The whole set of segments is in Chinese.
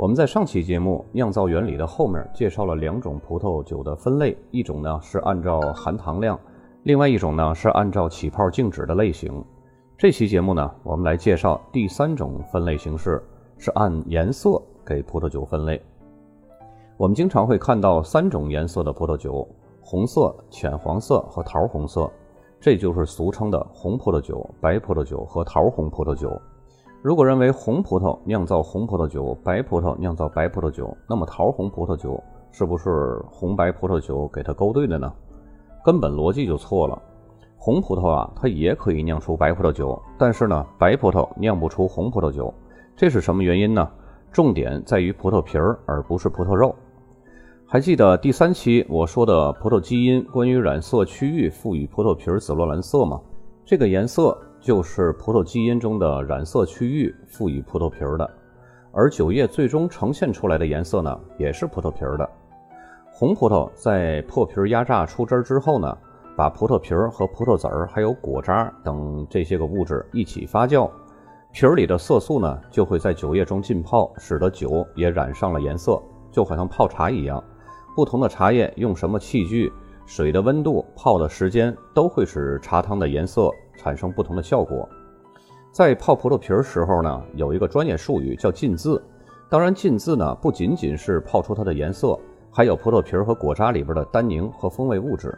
我们在上期节目酿造原理的后面介绍了两种葡萄酒的分类，一种呢是按照含糖量，另外一种呢是按照起泡静止的类型。这期节目呢，我们来介绍第三种分类形式，是按颜色给葡萄酒分类。我们经常会看到三种颜色的葡萄酒：红色、浅黄色和桃红色，这就是俗称的红葡萄酒、白葡萄酒和桃红葡萄酒。如果认为红葡萄酿造红葡萄酒，白葡萄酿造白葡萄酒，那么桃红葡萄酒是不是红白葡萄酒给它勾兑的呢？根本逻辑就错了。红葡萄啊，它也可以酿出白葡萄酒，但是呢，白葡萄酿不出红葡萄酒，这是什么原因呢？重点在于葡萄皮儿，而不是葡萄肉。还记得第三期我说的葡萄基因关于染色区域赋予葡萄皮儿紫罗兰色吗？这个颜色就是葡萄基因中的染色区域赋予葡萄皮儿的，而酒液最终呈现出来的颜色呢，也是葡萄皮儿的。红葡萄在破皮压榨出汁之后呢，把葡萄皮儿和葡萄籽儿还有果渣等这些个物质一起发酵，皮儿里的色素呢就会在酒液中浸泡，使得酒也染上了颜色，就好像泡茶一样。不同的茶叶用什么器具、水的温度、泡的时间，都会使茶汤的颜色产生不同的效果。在泡葡萄皮儿时候呢，有一个专业术语叫浸渍。当然，浸渍呢不仅仅是泡出它的颜色，还有葡萄皮儿和果渣里边的单宁和风味物质。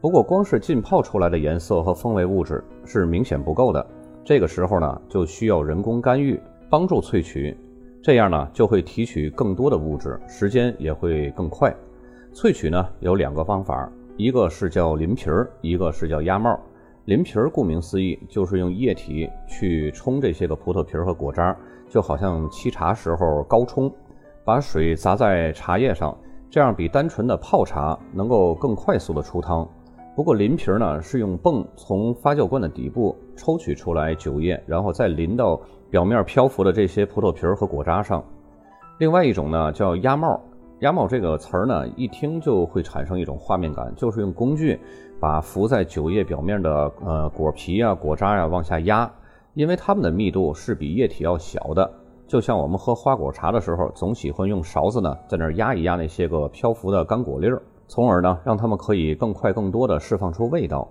不过，光是浸泡出来的颜色和风味物质是明显不够的。这个时候呢，就需要人工干预，帮助萃取。这样呢，就会提取更多的物质，时间也会更快。萃取呢有两个方法，一个是叫淋皮儿，一个是叫压帽。淋皮儿顾名思义，就是用液体去冲这些个葡萄皮儿和果渣，就好像沏茶时候高冲，把水砸在茶叶上，这样比单纯的泡茶能够更快速的出汤。不过淋皮儿呢，是用泵从发酵罐的底部抽取出来酒液，然后再淋到。表面漂浮的这些葡萄皮儿和果渣上，另外一种呢叫压帽。压帽这个词儿呢，一听就会产生一种画面感，就是用工具把浮在酒液表面的呃果皮啊、果渣呀往下压，因为它们的密度是比液体要小的。就像我们喝花果茶的时候，总喜欢用勺子呢在那儿压一压那些个漂浮的干果粒儿，从而呢让它们可以更快、更多的释放出味道。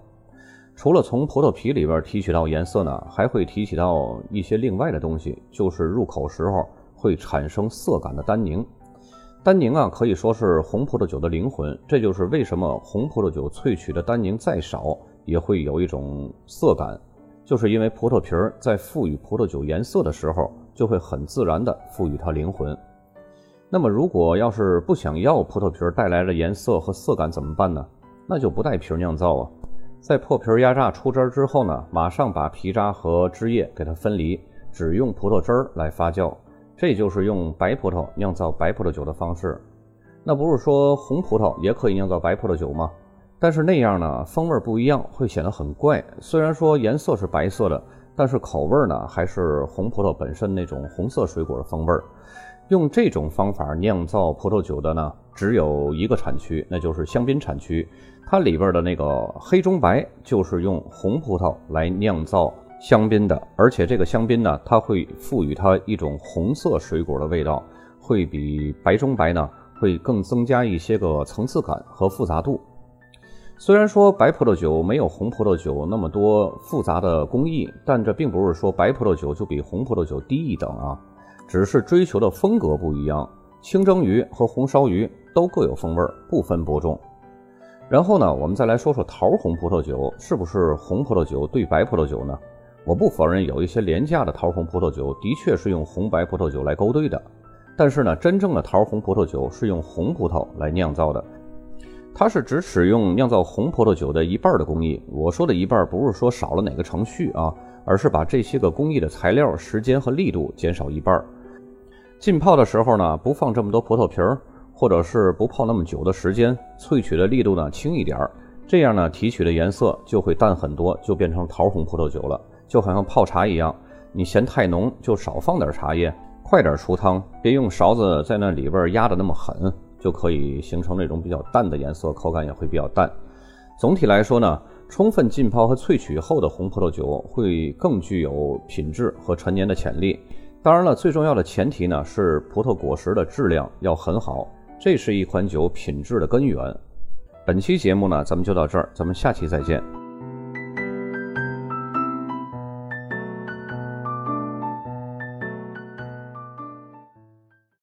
除了从葡萄皮里边提取到颜色呢，还会提取到一些另外的东西，就是入口时候会产生涩感的单宁。单宁啊，可以说是红葡萄酒的灵魂。这就是为什么红葡萄酒萃取的单宁再少，也会有一种涩感，就是因为葡萄皮儿在赋予葡萄酒颜色的时候，就会很自然地赋予它灵魂。那么，如果要是不想要葡萄皮儿带来的颜色和涩感怎么办呢？那就不带皮儿酿造啊。在破皮儿压榨出汁儿之后呢，马上把皮渣和汁液给它分离，只用葡萄汁儿来发酵。这就是用白葡萄酿造白葡萄酒的方式。那不是说红葡萄也可以酿造白葡萄酒吗？但是那样呢，风味不一样，会显得很怪。虽然说颜色是白色的，但是口味呢还是红葡萄本身那种红色水果的风味。用这种方法酿造葡萄酒的呢，只有一个产区，那就是香槟产区。它里边的那个黑中白就是用红葡萄来酿造香槟的，而且这个香槟呢，它会赋予它一种红色水果的味道，会比白中白呢会更增加一些个层次感和复杂度。虽然说白葡萄酒没有红葡萄酒那么多复杂的工艺，但这并不是说白葡萄酒就比红葡萄酒低一等啊。只是追求的风格不一样，清蒸鱼和红烧鱼都各有风味，不分伯仲。然后呢，我们再来说说桃红葡萄酒是不是红葡萄酒兑白葡萄酒呢？我不否认有一些廉价的桃红葡萄酒的确是用红白葡萄酒来勾兑的，但是呢，真正的桃红葡萄酒是用红葡萄来酿造的，它是只使用酿造红葡萄酒的一半的工艺。我说的一半不是说少了哪个程序啊，而是把这些个工艺的材料、时间和力度减少一半。浸泡的时候呢，不放这么多葡萄皮儿，或者是不泡那么久的时间，萃取的力度呢轻一点儿，这样呢提取的颜色就会淡很多，就变成桃红葡萄酒了。就好像泡茶一样，你嫌太浓，就少放点茶叶，快点出汤，别用勺子在那里边压的那么狠，就可以形成那种比较淡的颜色，口感也会比较淡。总体来说呢，充分浸泡和萃取后的红葡萄酒会更具有品质和陈年的潜力。当然了，最重要的前提呢是葡萄果实的质量要很好，这是一款酒品质的根源。本期节目呢，咱们就到这儿，咱们下期再见。